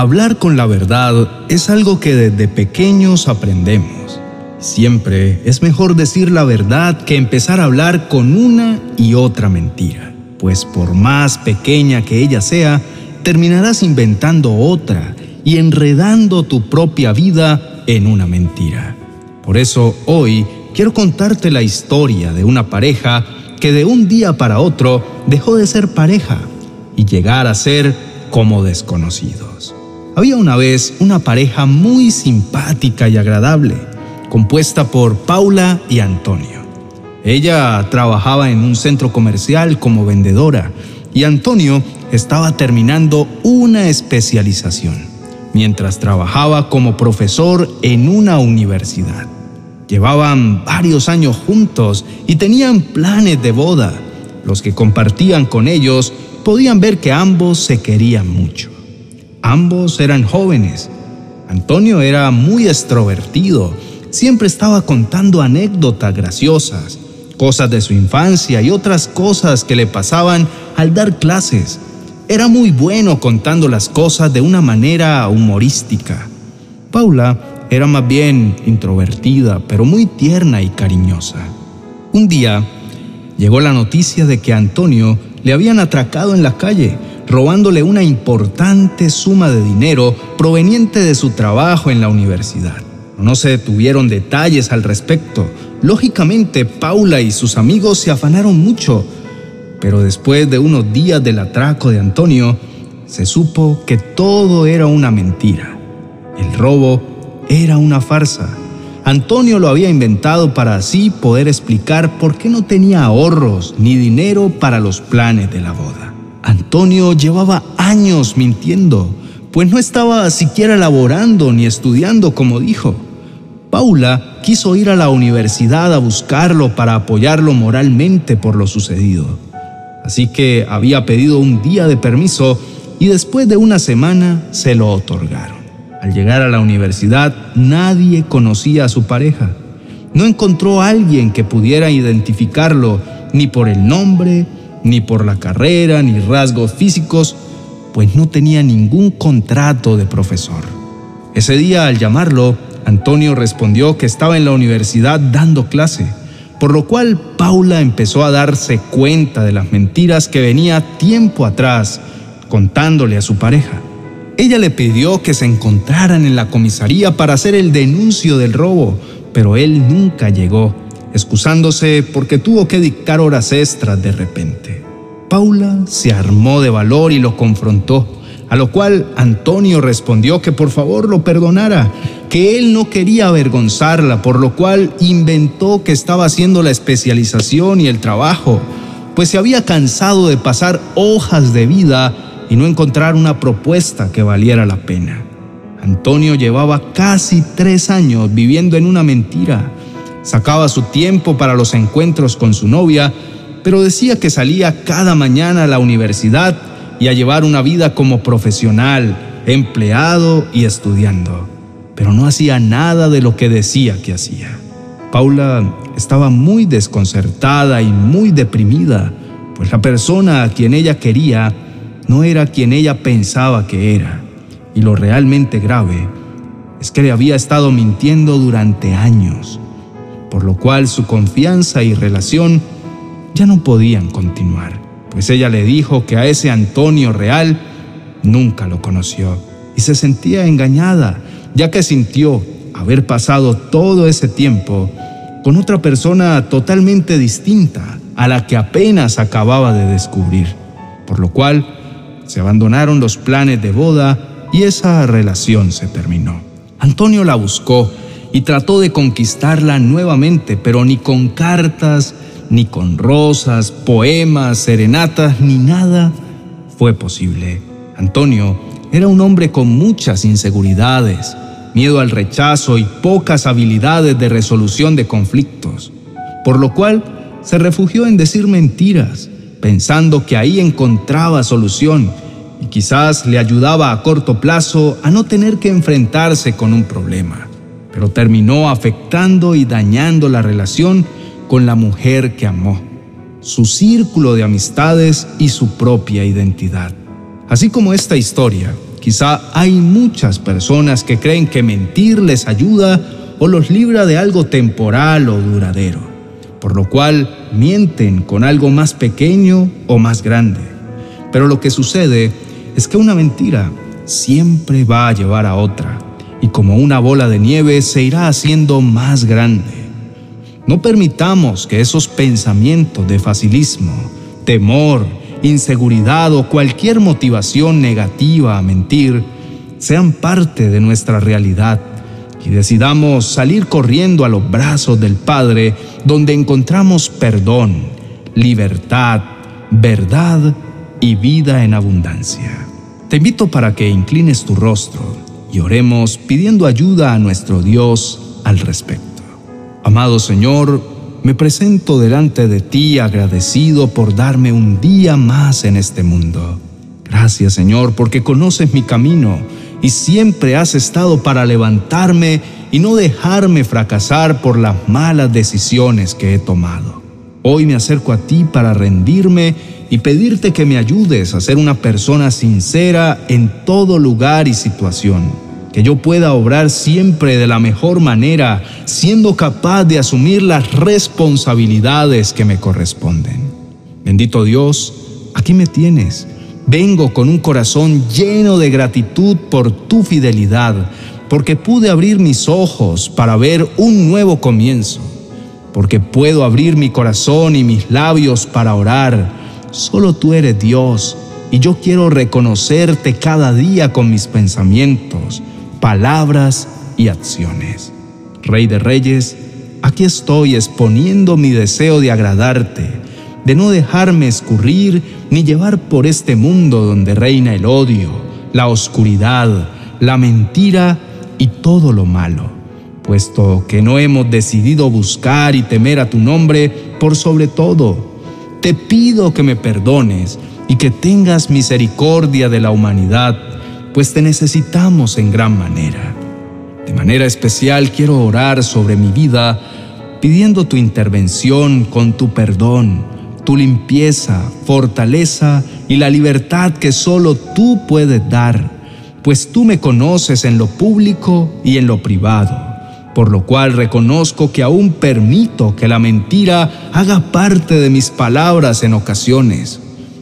Hablar con la verdad es algo que desde pequeños aprendemos. Siempre es mejor decir la verdad que empezar a hablar con una y otra mentira, pues por más pequeña que ella sea, terminarás inventando otra y enredando tu propia vida en una mentira. Por eso hoy quiero contarte la historia de una pareja que de un día para otro dejó de ser pareja y llegar a ser como desconocidos. Había una vez una pareja muy simpática y agradable, compuesta por Paula y Antonio. Ella trabajaba en un centro comercial como vendedora y Antonio estaba terminando una especialización, mientras trabajaba como profesor en una universidad. Llevaban varios años juntos y tenían planes de boda. Los que compartían con ellos podían ver que ambos se querían mucho. Ambos eran jóvenes. Antonio era muy extrovertido, siempre estaba contando anécdotas graciosas, cosas de su infancia y otras cosas que le pasaban al dar clases. Era muy bueno contando las cosas de una manera humorística. Paula era más bien introvertida, pero muy tierna y cariñosa. Un día llegó la noticia de que a Antonio le habían atracado en la calle robándole una importante suma de dinero proveniente de su trabajo en la universidad. No se detuvieron detalles al respecto. Lógicamente, Paula y sus amigos se afanaron mucho, pero después de unos días del atraco de Antonio, se supo que todo era una mentira. El robo era una farsa. Antonio lo había inventado para así poder explicar por qué no tenía ahorros ni dinero para los planes de la boda. Antonio llevaba años mintiendo, pues no estaba siquiera laborando ni estudiando como dijo. Paula quiso ir a la universidad a buscarlo para apoyarlo moralmente por lo sucedido. Así que había pedido un día de permiso y después de una semana se lo otorgaron. Al llegar a la universidad nadie conocía a su pareja. No encontró a alguien que pudiera identificarlo ni por el nombre ni por la carrera, ni rasgos físicos, pues no tenía ningún contrato de profesor. Ese día, al llamarlo, Antonio respondió que estaba en la universidad dando clase, por lo cual Paula empezó a darse cuenta de las mentiras que venía tiempo atrás contándole a su pareja. Ella le pidió que se encontraran en la comisaría para hacer el denuncio del robo, pero él nunca llegó excusándose porque tuvo que dictar horas extras de repente. Paula se armó de valor y lo confrontó, a lo cual Antonio respondió que por favor lo perdonara, que él no quería avergonzarla, por lo cual inventó que estaba haciendo la especialización y el trabajo, pues se había cansado de pasar hojas de vida y no encontrar una propuesta que valiera la pena. Antonio llevaba casi tres años viviendo en una mentira, Sacaba su tiempo para los encuentros con su novia, pero decía que salía cada mañana a la universidad y a llevar una vida como profesional, empleado y estudiando. Pero no hacía nada de lo que decía que hacía. Paula estaba muy desconcertada y muy deprimida, pues la persona a quien ella quería no era quien ella pensaba que era. Y lo realmente grave es que le había estado mintiendo durante años por lo cual su confianza y relación ya no podían continuar, pues ella le dijo que a ese Antonio real nunca lo conoció y se sentía engañada, ya que sintió haber pasado todo ese tiempo con otra persona totalmente distinta a la que apenas acababa de descubrir, por lo cual se abandonaron los planes de boda y esa relación se terminó. Antonio la buscó y trató de conquistarla nuevamente, pero ni con cartas, ni con rosas, poemas, serenatas, ni nada fue posible. Antonio era un hombre con muchas inseguridades, miedo al rechazo y pocas habilidades de resolución de conflictos, por lo cual se refugió en decir mentiras, pensando que ahí encontraba solución y quizás le ayudaba a corto plazo a no tener que enfrentarse con un problema pero terminó afectando y dañando la relación con la mujer que amó. su círculo de amistades y su propia identidad. Así como esta historia, quizá hay muchas personas que creen que mentir les ayuda o los libra de algo temporal o duradero, por lo cual mienten con algo más pequeño o más grande. Pero lo que sucede es que una mentira siempre va a llevar a otra, y como una bola de nieve se irá haciendo más grande. No permitamos que esos pensamientos de facilismo, temor, inseguridad o cualquier motivación negativa a mentir sean parte de nuestra realidad y decidamos salir corriendo a los brazos del Padre donde encontramos perdón, libertad, verdad y vida en abundancia. Te invito para que inclines tu rostro y oremos pidiendo ayuda a nuestro Dios al respecto. Amado Señor, me presento delante de ti agradecido por darme un día más en este mundo. Gracias Señor porque conoces mi camino y siempre has estado para levantarme y no dejarme fracasar por las malas decisiones que he tomado. Hoy me acerco a ti para rendirme y pedirte que me ayudes a ser una persona sincera en todo lugar y situación, que yo pueda obrar siempre de la mejor manera, siendo capaz de asumir las responsabilidades que me corresponden. Bendito Dios, aquí me tienes. Vengo con un corazón lleno de gratitud por tu fidelidad, porque pude abrir mis ojos para ver un nuevo comienzo, porque puedo abrir mi corazón y mis labios para orar Solo tú eres Dios y yo quiero reconocerte cada día con mis pensamientos, palabras y acciones. Rey de Reyes, aquí estoy exponiendo mi deseo de agradarte, de no dejarme escurrir ni llevar por este mundo donde reina el odio, la oscuridad, la mentira y todo lo malo, puesto que no hemos decidido buscar y temer a tu nombre por sobre todo te pido que me perdones y que tengas misericordia de la humanidad, pues te necesitamos en gran manera. De manera especial quiero orar sobre mi vida pidiendo tu intervención con tu perdón, tu limpieza, fortaleza y la libertad que solo tú puedes dar, pues tú me conoces en lo público y en lo privado por lo cual reconozco que aún permito que la mentira haga parte de mis palabras en ocasiones.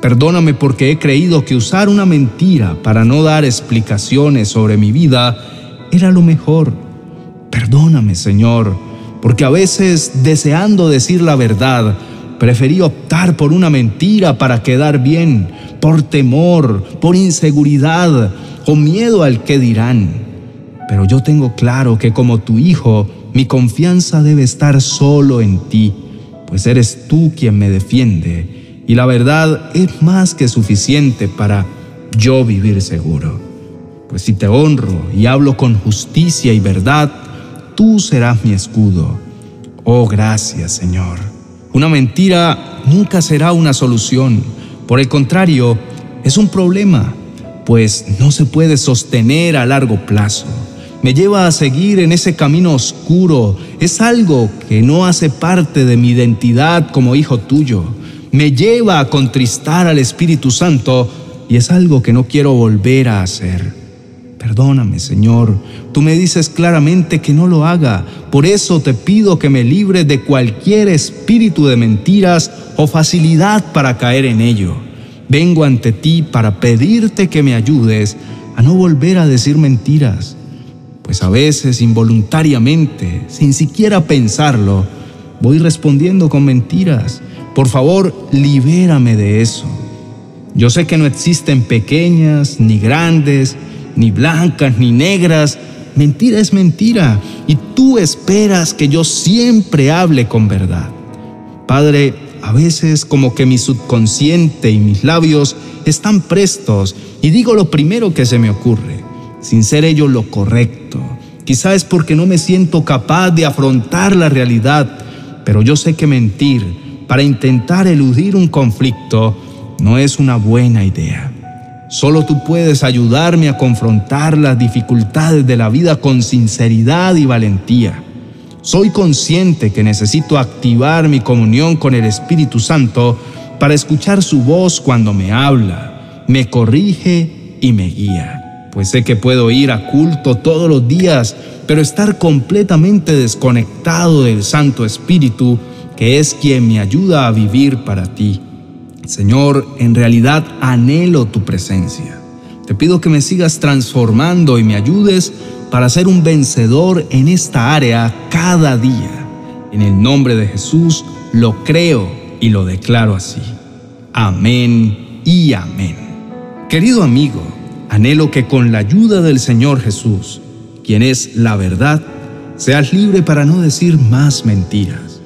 Perdóname porque he creído que usar una mentira para no dar explicaciones sobre mi vida era lo mejor. Perdóname, Señor, porque a veces, deseando decir la verdad, preferí optar por una mentira para quedar bien, por temor, por inseguridad o miedo al que dirán pero yo tengo claro que como tu hijo, mi confianza debe estar solo en ti, pues eres tú quien me defiende, y la verdad es más que suficiente para yo vivir seguro. Pues si te honro y hablo con justicia y verdad, tú serás mi escudo. Oh, gracias, Señor. Una mentira nunca será una solución. Por el contrario, es un problema, pues no se puede sostener a largo plazo me lleva a seguir en ese camino oscuro. Es algo que no hace parte de mi identidad como hijo tuyo. Me lleva a contristar al Espíritu Santo y es algo que no quiero volver a hacer. Perdóname, Señor. Tú me dices claramente que no lo haga. Por eso te pido que me libre de cualquier espíritu de mentiras o facilidad para caer en ello. Vengo ante ti para pedirte que me ayudes a no volver a decir mentiras pues a veces involuntariamente, sin siquiera pensarlo, voy respondiendo con mentiras. Por favor, libérame de eso. Yo sé que no existen pequeñas, ni grandes, ni blancas, ni negras. Mentira es mentira y tú esperas que yo siempre hable con verdad. Padre, a veces como que mi subconsciente y mis labios están prestos y digo lo primero que se me ocurre sin ser ello lo correcto. Quizá es porque no me siento capaz de afrontar la realidad, pero yo sé que mentir para intentar eludir un conflicto no es una buena idea. Solo tú puedes ayudarme a confrontar las dificultades de la vida con sinceridad y valentía. Soy consciente que necesito activar mi comunión con el Espíritu Santo para escuchar su voz cuando me habla, me corrige y me guía. Pues sé que puedo ir a culto todos los días, pero estar completamente desconectado del Santo Espíritu, que es quien me ayuda a vivir para ti. Señor, en realidad anhelo tu presencia. Te pido que me sigas transformando y me ayudes para ser un vencedor en esta área cada día. En el nombre de Jesús lo creo y lo declaro así. Amén y amén. Querido amigo, anhelo que con la ayuda del Señor Jesús, quien es la verdad, seas libre para no decir más mentiras.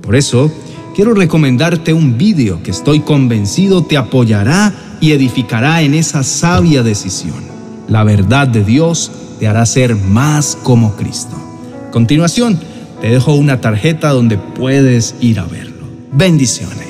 Por eso, quiero recomendarte un vídeo que estoy convencido te apoyará y edificará en esa sabia decisión. La verdad de Dios te hará ser más como Cristo. A continuación, te dejo una tarjeta donde puedes ir a verlo. Bendiciones.